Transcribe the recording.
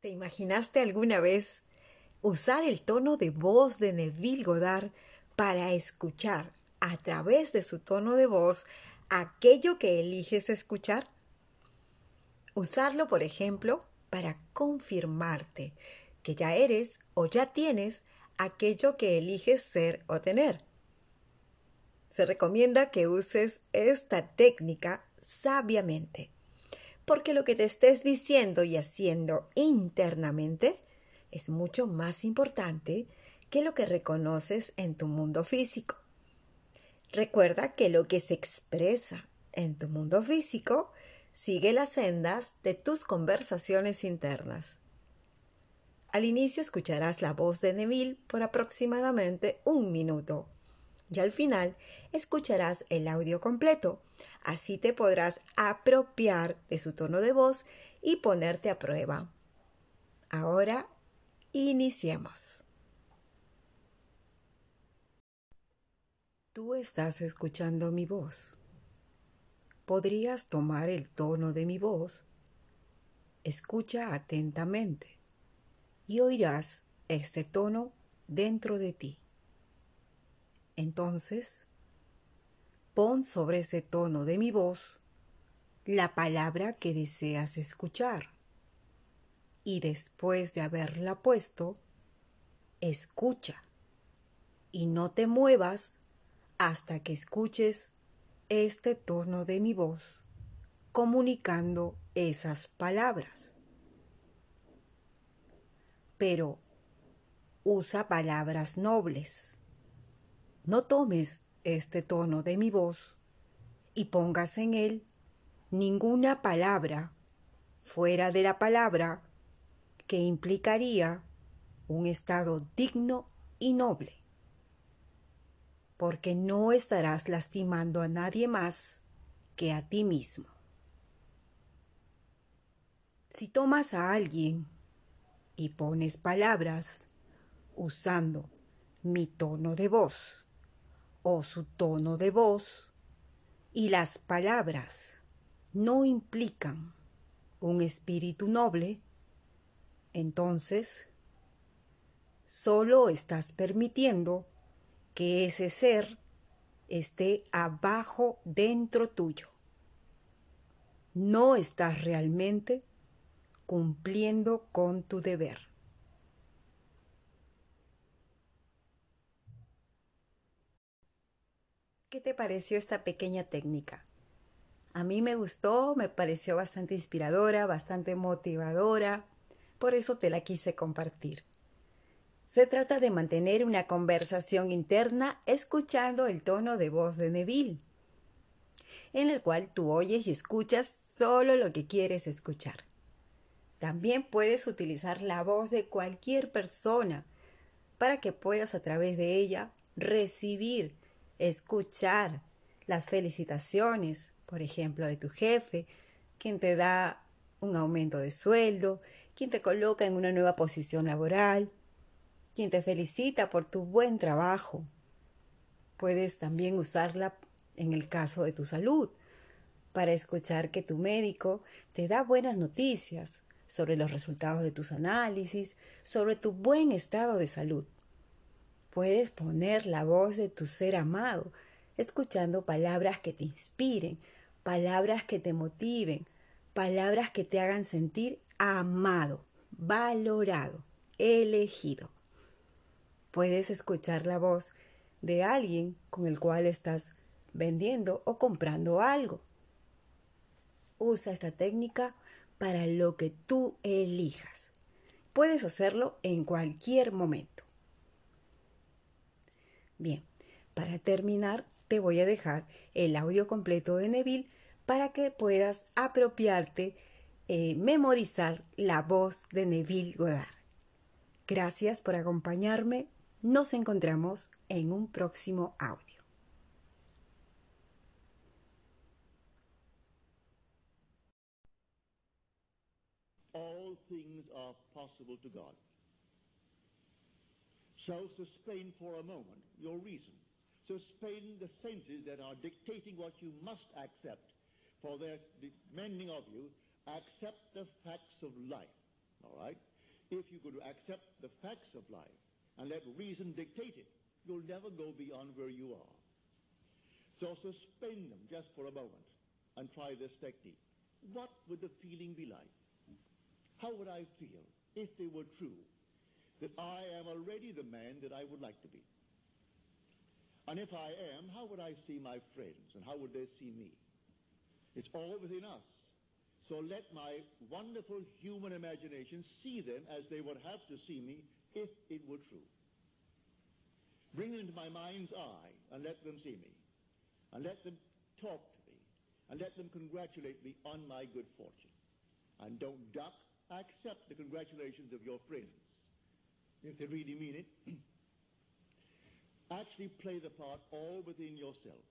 ¿Te imaginaste alguna vez usar el tono de voz de Neville Goddard para escuchar a través de su tono de voz aquello que eliges escuchar? Usarlo, por ejemplo, para confirmarte que ya eres o ya tienes aquello que eliges ser o tener. Se recomienda que uses esta técnica sabiamente porque lo que te estés diciendo y haciendo internamente es mucho más importante que lo que reconoces en tu mundo físico. Recuerda que lo que se expresa en tu mundo físico sigue las sendas de tus conversaciones internas. Al inicio escucharás la voz de Neville por aproximadamente un minuto y al final escucharás el audio completo. Así te podrás apropiar de su tono de voz y ponerte a prueba. Ahora, iniciemos. Tú estás escuchando mi voz. Podrías tomar el tono de mi voz. Escucha atentamente y oirás este tono dentro de ti. Entonces, pon sobre ese tono de mi voz la palabra que deseas escuchar. Y después de haberla puesto, escucha. Y no te muevas hasta que escuches este tono de mi voz comunicando esas palabras. Pero usa palabras nobles no tomes este tono de mi voz y pongas en él ninguna palabra fuera de la palabra que implicaría un estado digno y noble, porque no estarás lastimando a nadie más que a ti mismo. Si tomas a alguien y pones palabras usando mi tono de voz, o su tono de voz y las palabras no implican un espíritu noble, entonces solo estás permitiendo que ese ser esté abajo dentro tuyo. No estás realmente cumpliendo con tu deber. ¿Qué te pareció esta pequeña técnica? A mí me gustó, me pareció bastante inspiradora, bastante motivadora, por eso te la quise compartir. Se trata de mantener una conversación interna escuchando el tono de voz de Neville, en el cual tú oyes y escuchas solo lo que quieres escuchar. También puedes utilizar la voz de cualquier persona para que puedas a través de ella recibir escuchar las felicitaciones, por ejemplo, de tu jefe, quien te da un aumento de sueldo, quien te coloca en una nueva posición laboral, quien te felicita por tu buen trabajo. Puedes también usarla en el caso de tu salud, para escuchar que tu médico te da buenas noticias sobre los resultados de tus análisis, sobre tu buen estado de salud. Puedes poner la voz de tu ser amado, escuchando palabras que te inspiren, palabras que te motiven, palabras que te hagan sentir amado, valorado, elegido. Puedes escuchar la voz de alguien con el cual estás vendiendo o comprando algo. Usa esta técnica para lo que tú elijas. Puedes hacerlo en cualquier momento. Bien, para terminar te voy a dejar el audio completo de Neville para que puedas apropiarte, eh, memorizar la voz de Neville Goddard. Gracias por acompañarme. Nos encontramos en un próximo audio. So suspend for a moment your reason. Suspend the senses that are dictating what you must accept. For their demanding of you, accept the facts of life. All right? If you could accept the facts of life and let reason dictate it, you'll never go beyond where you are. So suspend them just for a moment and try this technique. What would the feeling be like? How would I feel if they were true that I am already the man that I would like to be? And if I am, how would I see my friends and how would they see me? It's all within us. So let my wonderful human imagination see them as they would have to see me if it were true. Bring them into my mind's eye and let them see me. And let them talk to me. And let them congratulate me on my good fortune. And don't duck. Accept the congratulations of your friends. If they really mean it. Actually play the part all within yourself.